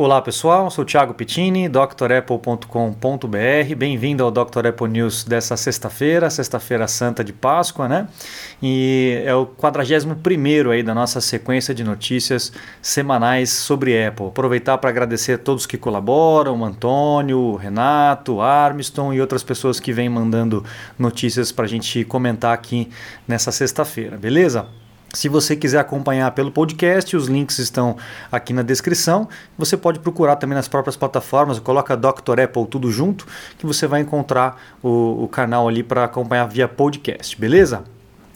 Olá pessoal, sou Thiago Pittini, drapple.com.br. Bem-vindo ao Dr. Apple News dessa sexta-feira, sexta-feira santa de Páscoa, né? E é o 41 aí da nossa sequência de notícias semanais sobre Apple. Aproveitar para agradecer a todos que colaboram, o Antônio, o Renato, o Armiston e outras pessoas que vêm mandando notícias para a gente comentar aqui nessa sexta-feira, beleza? Se você quiser acompanhar pelo podcast, os links estão aqui na descrição. Você pode procurar também nas próprias plataformas, coloca Dr. Apple tudo junto, que você vai encontrar o, o canal ali para acompanhar via podcast, beleza?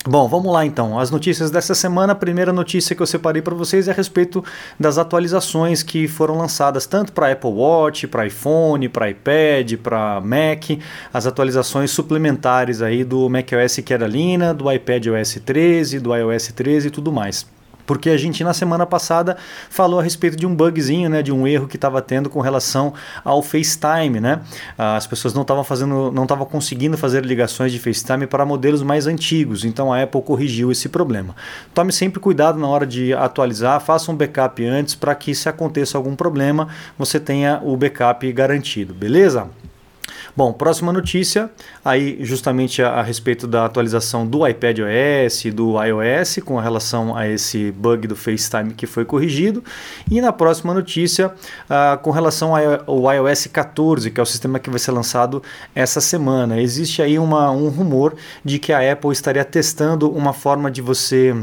Bom, vamos lá então. As notícias dessa semana. A primeira notícia que eu separei para vocês é a respeito das atualizações que foram lançadas tanto para Apple Watch, para iPhone, para iPad, para Mac, as atualizações suplementares aí do macOS Carolina, do iPad OS 13, do iOS 13 e tudo mais. Porque a gente na semana passada falou a respeito de um bugzinho, né, de um erro que estava tendo com relação ao FaceTime, né? As pessoas não estavam fazendo, não estavam conseguindo fazer ligações de FaceTime para modelos mais antigos. Então a Apple corrigiu esse problema. Tome sempre cuidado na hora de atualizar, faça um backup antes para que se aconteça algum problema, você tenha o backup garantido, beleza? Bom, próxima notícia, aí justamente a, a, respeito da atualização do iPad OS, do iOS, com relação a esse bug do FaceTime que foi corrigido. E na próxima notícia, uh, com relação ao iOS 14, que é o sistema que vai ser lançado essa semana. Existe aí uma, um rumor de que a Apple estaria testando uma forma de você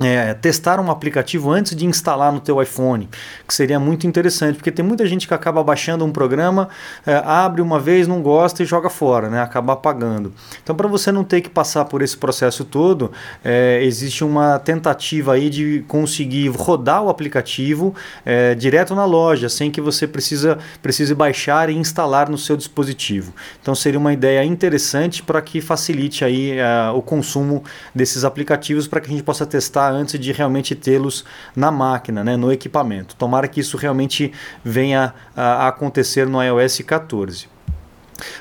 é, testar um aplicativo antes de instalar no teu iPhone, que seria muito interessante, porque tem muita gente que acaba baixando um programa, é, abre uma vez, não gosta e joga fora, né? acaba apagando. Então, para você não ter que passar por esse processo todo, é, existe uma tentativa aí de conseguir rodar o aplicativo é, direto na loja, sem que você precisa, precise baixar e instalar no seu dispositivo. Então, seria uma ideia interessante para que facilite aí é, o consumo desses aplicativos para que a gente possa testar antes de realmente tê-los na máquina, né, no equipamento. Tomara que isso realmente venha a acontecer no iOS 14.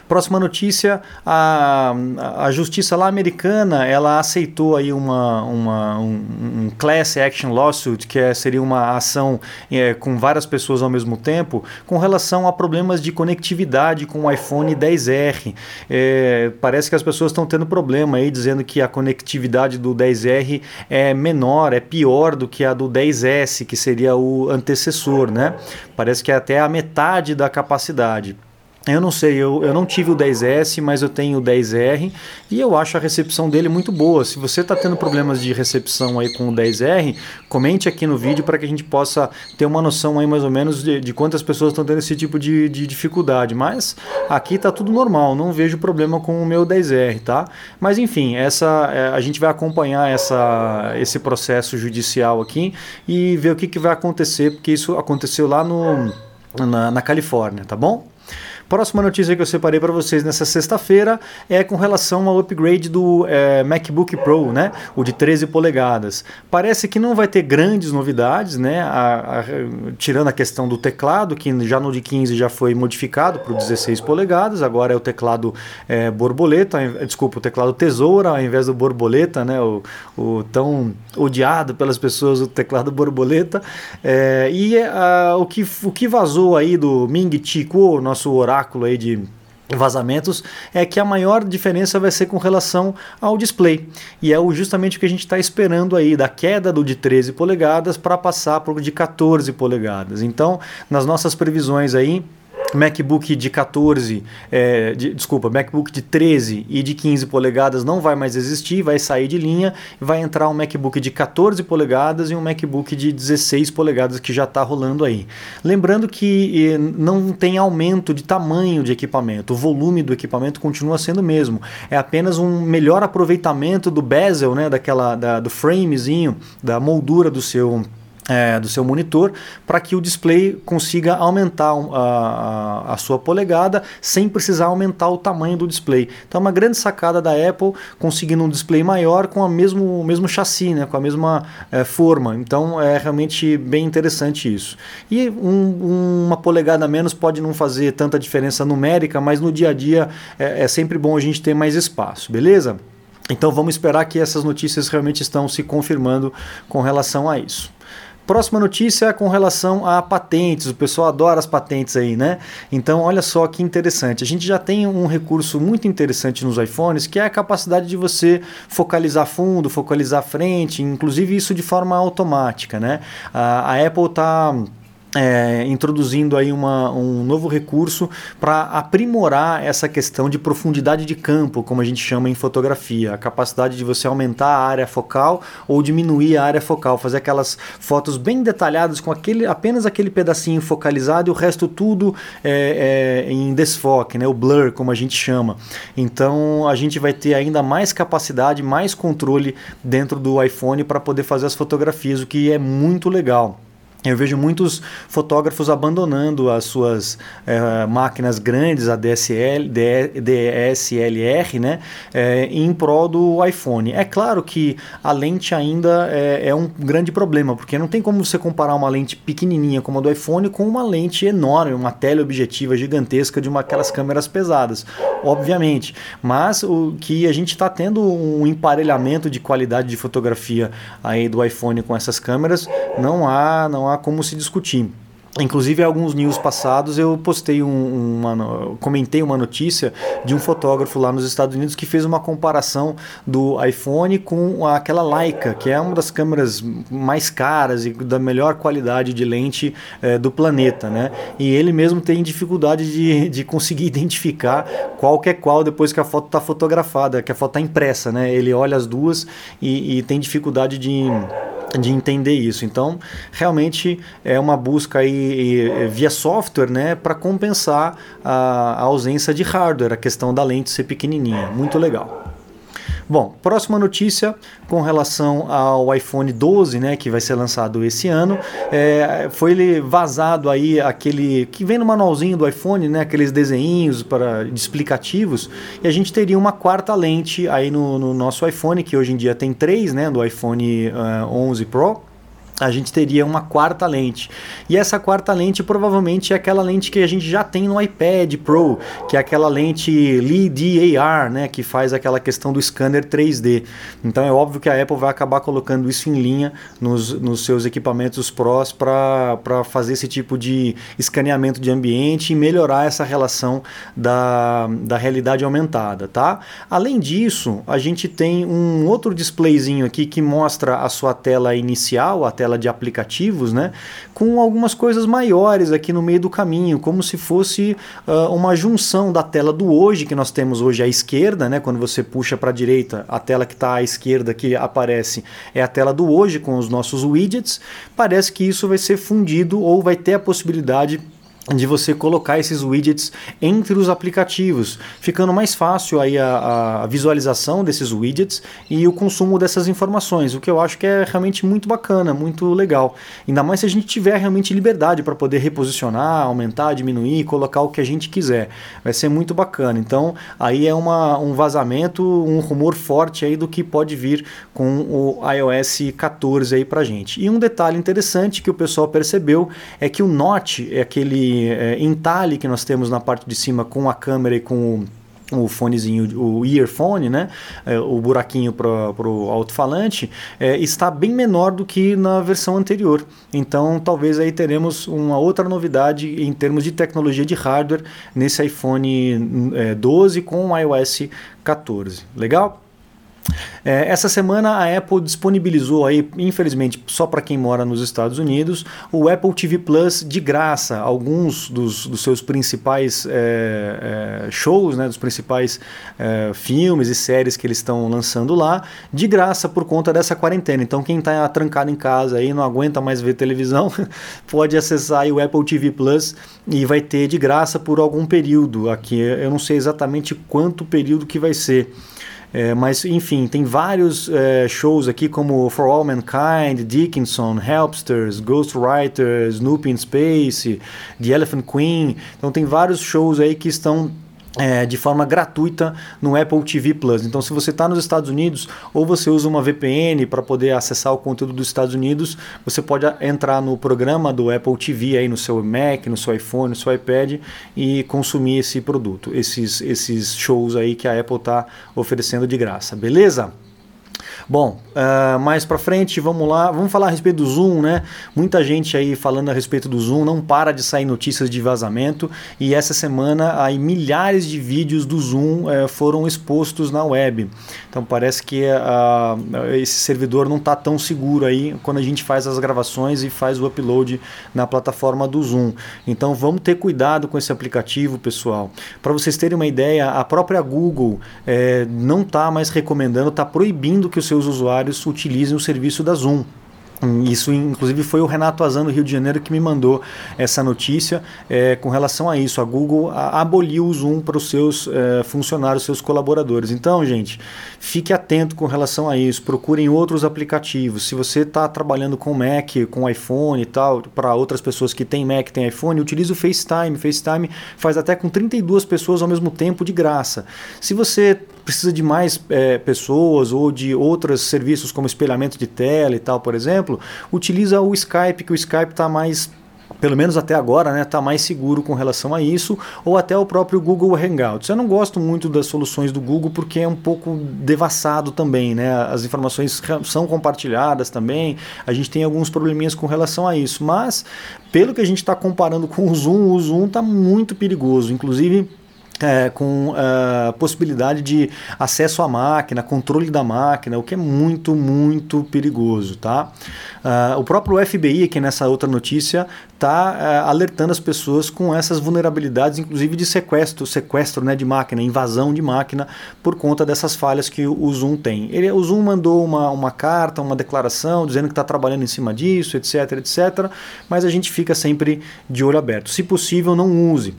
Próxima notícia, a, a justiça lá americana, ela aceitou aí uma, uma um, um, class action lawsuit, que é, seria uma ação é, com várias pessoas ao mesmo tempo, com relação a problemas de conectividade com o iPhone 10R. É, parece que as pessoas estão tendo problema aí, dizendo que a conectividade do 10R é menor, é pior do que a do 10S, que seria o antecessor, né? Parece que é até a metade da capacidade. Eu não sei, eu, eu não tive o 10S, mas eu tenho o 10R e eu acho a recepção dele muito boa. Se você está tendo problemas de recepção aí com o 10R, comente aqui no vídeo para que a gente possa ter uma noção aí mais ou menos de, de quantas pessoas estão tendo esse tipo de, de dificuldade. Mas aqui está tudo normal, não vejo problema com o meu 10R, tá? Mas enfim, essa, é, a gente vai acompanhar essa, esse processo judicial aqui e ver o que, que vai acontecer, porque isso aconteceu lá no, na, na Califórnia, tá bom? Próxima notícia que eu separei para vocês nessa sexta-feira é com relação ao upgrade do é, MacBook Pro, né? O de 13 polegadas. Parece que não vai ter grandes novidades, né? A, a, tirando a questão do teclado, que já no de 15 já foi modificado para o 16 polegadas, agora é o teclado é, borboleta, desculpa, o teclado tesoura ao invés do borboleta, né? O, o tão odiado pelas pessoas, o teclado borboleta. É, e a, o, que, o que vazou aí do Ming Chi Kuo, nosso oráculo oráculo aí de vazamentos é que a maior diferença vai ser com relação ao display. E é justamente o que a gente está esperando aí da queda do de 13 polegadas para passar para o de 14 polegadas. Então nas nossas previsões aí MacBook de 14, é, de, desculpa, MacBook de 13 e de 15 polegadas não vai mais existir, vai sair de linha, vai entrar um MacBook de 14 polegadas e um MacBook de 16 polegadas que já está rolando aí. Lembrando que não tem aumento de tamanho de equipamento, o volume do equipamento continua sendo o mesmo, é apenas um melhor aproveitamento do bezel, né, daquela, da, do framezinho, da moldura do seu é, do seu monitor para que o display consiga aumentar a, a, a, sua polegada sem precisar aumentar o tamanho do display. Então, é uma grande sacada da Apple conseguindo um display maior com a mesmo, o mesmo chassi, né, com a mesma é, forma. Então, é realmente bem interessante isso. E um, uma polegada menos pode não fazer tanta diferença numérica, mas no dia a dia é, é sempre bom a gente ter mais espaço, beleza? Então, vamos esperar que essas notícias realmente estão se confirmando com relação a isso. Próxima notícia é com relação a patentes. O pessoal adora as patentes aí, né? Então, olha só que interessante. A gente já tem um recurso muito interessante nos iPhones, que é a capacidade de você focalizar fundo, focalizar frente, inclusive isso de forma automática, né? A, a Apple está é, introduzindo aí uma, um novo recurso para aprimorar essa questão de profundidade de campo, como a gente chama em fotografia, a capacidade de você aumentar a área focal ou diminuir a área focal, fazer aquelas fotos bem detalhadas com aquele, apenas aquele pedacinho focalizado e o resto tudo é, é, em desfoque, né, o blur, como a gente chama. Então a gente vai ter ainda mais capacidade, mais controle dentro do iPhone para poder fazer as fotografias, o que é muito legal. Eu vejo muitos fotógrafos abandonando as suas é, máquinas grandes, a DSL, DSLR, né, é, em prol do iPhone. É claro que a lente ainda é, é, um grande problema, porque não tem como você comparar uma lente pequenininha como a do iPhone com uma lente enorme, uma teleobjetiva gigantesca de uma aquelas câmeras pesadas, obviamente. Mas o que a gente está tendo um emparelhamento de qualidade de fotografia aí do iPhone com essas câmeras, não há, não há como se discutir. Inclusive, alguns news passados eu postei um, uma, comentei uma notícia de um fotógrafo lá nos Estados Unidos que fez uma comparação do iPhone com aquela Leica, que é uma das câmeras mais caras e da melhor qualidade de lente é, do planeta, né? E ele mesmo tem dificuldade de, de conseguir identificar qual que é qual depois que a foto está fotografada, que a foto está impressa, né? Ele olha as duas e, e tem dificuldade de de entender isso. Então, realmente é uma busca aí via software, né, para compensar a, a ausência de hardware, a questão da lente ser pequenininha. Muito legal. Bom, próxima notícia com relação ao iPhone 12, né, que vai ser lançado esse ano, é, foi ele vazado aí aquele que vem no manualzinho do iPhone, né, aqueles desenhos para explicativos, e a gente teria uma quarta lente aí no, no nosso iPhone, que hoje em dia tem três, né, do iPhone uh, 11 Pro a gente teria uma quarta lente. E essa quarta lente provavelmente é aquela lente que a gente já tem no iPad Pro, que é aquela lente LiDAR, né, que faz aquela questão do scanner 3D. Então é óbvio que a Apple vai acabar colocando isso em linha nos, nos seus equipamentos Pros para fazer esse tipo de escaneamento de ambiente e melhorar essa relação da, da realidade aumentada, tá? Além disso, a gente tem um outro displayzinho aqui que mostra a sua tela inicial, a tela tela de aplicativos, né, com algumas coisas maiores aqui no meio do caminho, como se fosse uh, uma junção da tela do hoje, que nós temos hoje à esquerda, né, quando você puxa para a direita, a tela que está à esquerda que aparece é a tela do hoje com os nossos widgets. Parece que isso vai ser fundido ou vai ter a possibilidade de você colocar esses widgets entre os aplicativos, ficando mais fácil aí a, a, visualização desses widgets e o consumo dessas informações, o que eu acho que é realmente muito bacana, muito legal. Ainda mais se a gente tiver realmente liberdade para poder reposicionar, aumentar, diminuir, colocar o que a gente quiser. Vai ser muito bacana. Então, aí é uma, um vazamento, um rumor forte aí do que pode vir com o iOS 14 aí pra gente. E um detalhe interessante que o pessoal percebeu é que o Note é aquele é, entalhe que nós temos na parte de cima com a câmera e com o o fonezinho, o earphone, né, é, o buraquinho para o alto-falante, é, está bem menor do que na versão anterior. Então, talvez aí teremos uma outra novidade em termos de tecnologia de hardware nesse iPhone é, 12 com o iOS 14. Legal? É, essa semana a Apple disponibilizou aí, infelizmente só para quem mora nos Estados Unidos, o Apple TV Plus de graça. Alguns dos, dos seus principais é, é, shows, né, dos principais é, filmes e séries que eles estão lançando lá, de graça por conta dessa quarentena. Então quem está trancado em casa aí não aguenta mais ver televisão, pode acessar o Apple TV Plus e vai ter de graça por algum período. Aqui eu não sei exatamente quanto período que vai ser. É, mas, enfim, tem vários é, shows aqui como For All Mankind, Dickinson, Helpsters, Ghostwriter, Snoopy in Space, The Elephant Queen. Então, tem vários shows aí que estão é, de forma gratuita no Apple TV Plus. Então, se você está nos Estados Unidos ou você usa uma VPN para poder acessar o conteúdo dos Estados Unidos, você pode entrar no programa do Apple TV aí no seu Mac, no seu iPhone, no seu iPad e consumir esse produto, esses, esses shows aí que a Apple está oferecendo de graça, beleza? Bom, uh, mais para frente, vamos lá, vamos falar a respeito do Zoom, né? Muita gente aí falando a respeito do Zoom, não para de sair notícias de vazamento e essa semana aí milhares de vídeos do Zoom uh, foram expostos na web. Então parece que uh, esse servidor não está tão seguro aí quando a gente faz as gravações e faz o upload na plataforma do Zoom. Então vamos ter cuidado com esse aplicativo, pessoal. Para vocês terem uma ideia, a própria Google eh, não está mais recomendando, está proibindo que os seus seus usuários utilizem o serviço da Zoom. Isso, inclusive, foi o Renato Azan do Rio de Janeiro que me mandou essa notícia é, com relação a isso. A Google aboliu o Zoom para os seus é, funcionários, seus colaboradores. Então, gente, fique atento com relação a isso. Procurem outros aplicativos. Se você está trabalhando com Mac, com iPhone e tal, para outras pessoas que têm Mac, têm iPhone, utilize o FaceTime. FaceTime faz até com 32 pessoas ao mesmo tempo de graça. Se você precisa de mais é, pessoas ou de outros serviços como espelhamento de tela e tal, por exemplo, utiliza o Skype, que o Skype está mais pelo menos até agora, né, está mais seguro com relação a isso, ou até o próprio Google Hangouts. Eu não gosto muito das soluções do Google porque é um pouco devassado também, né? As informações são compartilhadas também, a gente tem alguns probleminhas com relação a isso, mas pelo que a gente está comparando com o Zoom, o Zoom está muito perigoso, inclusive é, com uh, possibilidade de acesso à máquina, controle da máquina, o que é muito, muito perigoso. Tá? Uh, o próprio FBI, aqui nessa outra notícia, está uh, alertando as pessoas com essas vulnerabilidades, inclusive de sequestro, sequestro né, de máquina, invasão de máquina, por conta dessas falhas que o, o Zoom tem. Ele, o Zoom mandou uma, uma carta, uma declaração, dizendo que está trabalhando em cima disso, etc, etc, mas a gente fica sempre de olho aberto. Se possível, não use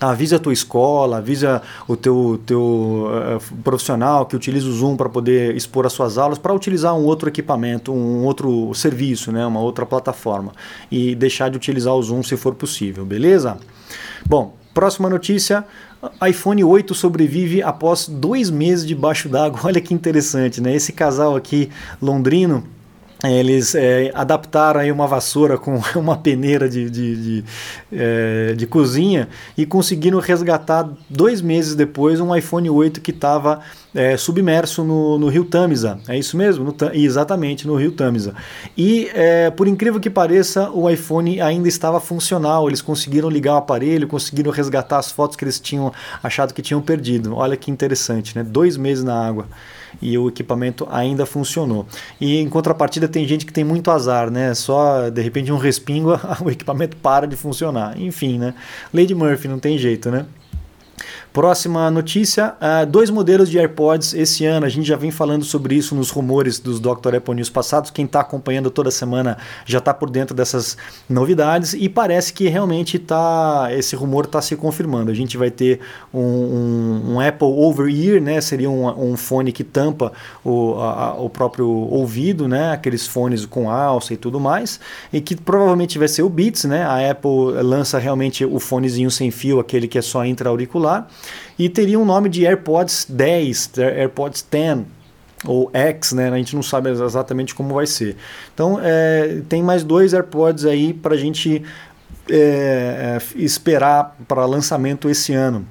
avisa a tua escola, avisa o teu, teu uh, profissional que utiliza o Zoom para poder expor as suas aulas, para utilizar um outro equipamento, um outro serviço, né, uma outra plataforma e deixar de utilizar o Zoom se for possível, beleza? Bom, próxima notícia, iPhone 8 sobrevive após dois meses debaixo d'água. Olha que interessante, né? Esse casal aqui londrino eles é, adaptaram aí uma vassoura com uma peneira de, de, de, é, de, cozinha e conseguiram resgatar dois meses depois um iPhone 8 que estava é, submerso no, no, rio Tamisa. É isso mesmo? No, exatamente, no rio Tamisa. E é, por incrível que pareça, o iPhone ainda estava funcional. Eles conseguiram ligar o aparelho, conseguiram resgatar as fotos que eles tinham achado que tinham perdido. Olha que interessante, né? Dois meses na água e o equipamento ainda funcionou. E em contrapartida tem gente que tem muito azar, né? Só de repente um respingo, o equipamento para de funcionar. Enfim, né? Lady Murphy não tem jeito, né? Próxima notícia: uh, dois modelos de AirPods esse ano. A gente já vem falando sobre isso nos rumores dos Dr. Apple News passados. Quem está acompanhando toda semana já está por dentro dessas novidades e parece que realmente tá, esse rumor está se confirmando. A gente vai ter um, um, um Apple Over Ear, né? seria um, um fone que tampa o, a, o próprio ouvido, né? aqueles fones com alça e tudo mais, e que provavelmente vai ser o Beats. Né? A Apple lança realmente o fonezinho sem fio, aquele que é só intra-auricular e teria um nome de AirPods 10, AirPods 10 ou X, né? A gente não sabe exatamente como vai ser. Então é, tem mais dois AirPods aí para a gente é, é, esperar para lançamento esse ano.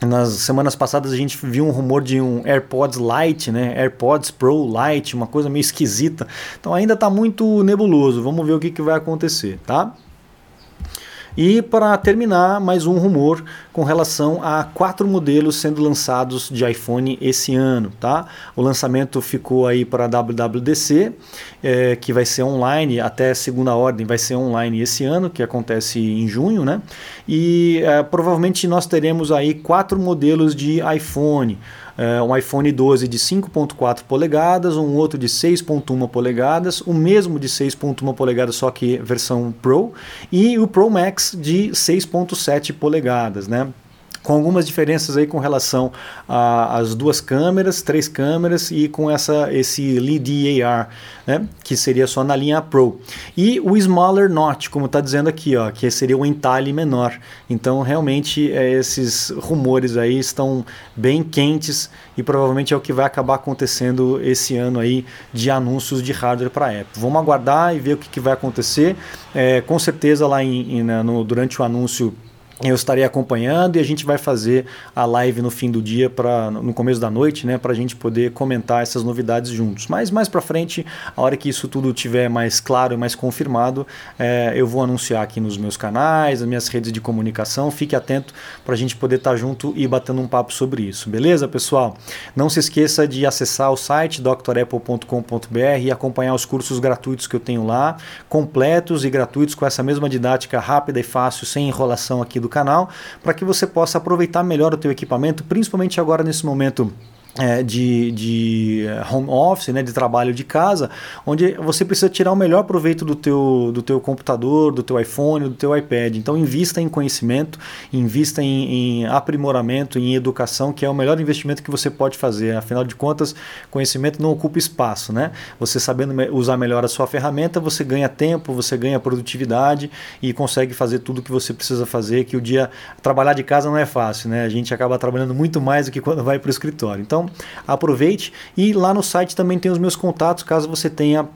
Nas semanas passadas a gente viu um rumor de um AirPods Lite, né? AirPods Pro Lite, uma coisa meio esquisita. Então ainda está muito nebuloso. Vamos ver o que, que vai acontecer, tá? E para terminar, mais um rumor com relação a quatro modelos sendo lançados de iPhone esse ano, tá? O lançamento ficou aí para a WWDC, é, que vai ser online, até segunda ordem vai ser online esse ano, que acontece em junho, né? E é, provavelmente nós teremos aí quatro modelos de iPhone um iPhone 12 de 5.4 polegadas, um outro de 6.1 polegadas, o mesmo de 6.1 polegadas, só que versão Pro, e o Pro Max de 6.7 polegadas, né? Com algumas diferenças aí com relação às duas câmeras, três câmeras e com essa esse Lead AR, né, que seria só na linha Pro. E o Smaller Notch, como está dizendo aqui, ó, que seria o entalhe menor. Então, realmente, é, esses rumores aí estão bem quentes e provavelmente é o que vai acabar acontecendo esse ano aí de anúncios de hardware para Apple. Vamos aguardar e ver o que, que vai acontecer. É, com certeza lá em, em, no, durante o anúncio eu estarei acompanhando e a gente vai fazer a live no fim do dia para no começo da noite, né, para a gente poder comentar essas novidades juntos. Mas mais para frente, a hora que isso tudo tiver mais claro e mais confirmado, é, eu vou anunciar aqui nos meus canais, nas minhas redes de comunicação. Fique atento para a gente poder estar tá junto e batendo um papo sobre isso, beleza, pessoal? Não se esqueça de acessar o site drapple.com.br e acompanhar os cursos gratuitos que eu tenho lá, completos e gratuitos com essa mesma didática rápida e fácil, sem enrolação aqui do do canal, para que você possa aproveitar melhor o teu equipamento, principalmente agora nesse momento é, de, de é, home office, né, de trabalho de casa, onde você precisa tirar o melhor proveito do teu, do teu computador, do teu iPhone, do teu iPad. Então invista em conhecimento, invista em, em, aprimoramento, em educação, que é o melhor investimento que você pode fazer. Afinal de contas, conhecimento não ocupa espaço, né? Você sabendo usar melhor a sua ferramenta, você ganha tempo, você ganha produtividade e consegue fazer tudo o que você precisa fazer, que o dia trabalhar de casa não é fácil, né? A gente acaba trabalhando muito mais do que quando vai para o escritório. Então, aproveite. E lá no site também tem os meus contatos, caso você tenha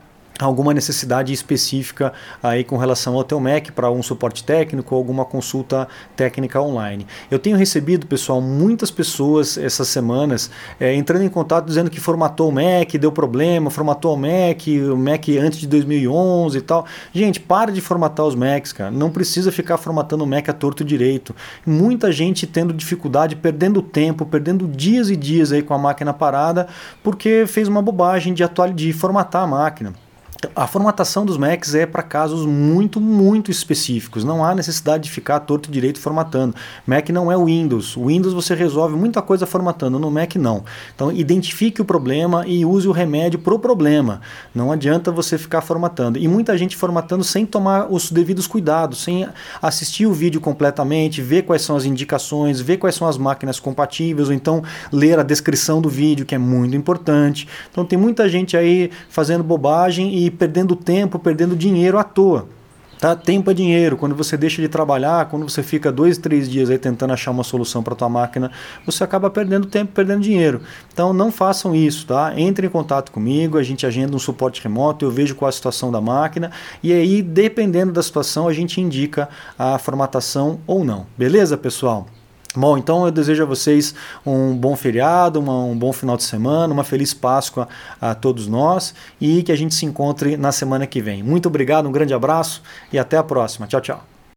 alguma necessidade específica aí com relação ao teu Mac para um suporte técnico ou alguma consulta técnica online. Eu tenho recebido, pessoal, muitas pessoas essas semanas é, entrando em contato dizendo que formatou o Mac, deu problema, formatou o Mac, o Mac antes de 2011 e tal. Gente, para de formatar os Macs, cara. Não precisa ficar formatando o Mac a torto direito. Muita gente tendo dificuldade, perdendo tempo, perdendo dias e dias aí com a máquina parada porque fez uma bobagem de, atual, de formatar a máquina. A formatação dos Macs é para casos muito, muito específicos. Não há necessidade de ficar torto direito formatando. Mac não é Windows. O Windows você resolve muita coisa formatando, no Mac não. Então identifique o problema e use o remédio para o problema. Não adianta você ficar formatando. E muita gente formatando sem tomar os devidos cuidados, sem assistir o vídeo completamente, ver quais são as indicações, ver quais são as máquinas compatíveis, ou então ler a descrição do vídeo, que é muito importante. Então tem muita gente aí fazendo bobagem e perdendo tempo, perdendo dinheiro à toa. Tá? Tempo é dinheiro. Quando você deixa de trabalhar, quando você fica dois, três dias aí tentando achar uma solução para tua máquina, você acaba perdendo tempo, perdendo dinheiro. Então não façam isso, tá? Entre em contato comigo, a gente agenda um suporte remoto, eu vejo qual a situação da máquina e aí, dependendo da situação, a gente indica a formatação ou não. Beleza, pessoal? Bom, então eu desejo a vocês um bom feriado, uma, um bom final de semana, uma feliz Páscoa a todos nós e que a gente se encontre na semana que vem. Muito obrigado, um grande abraço e até a próxima. Tchau, tchau.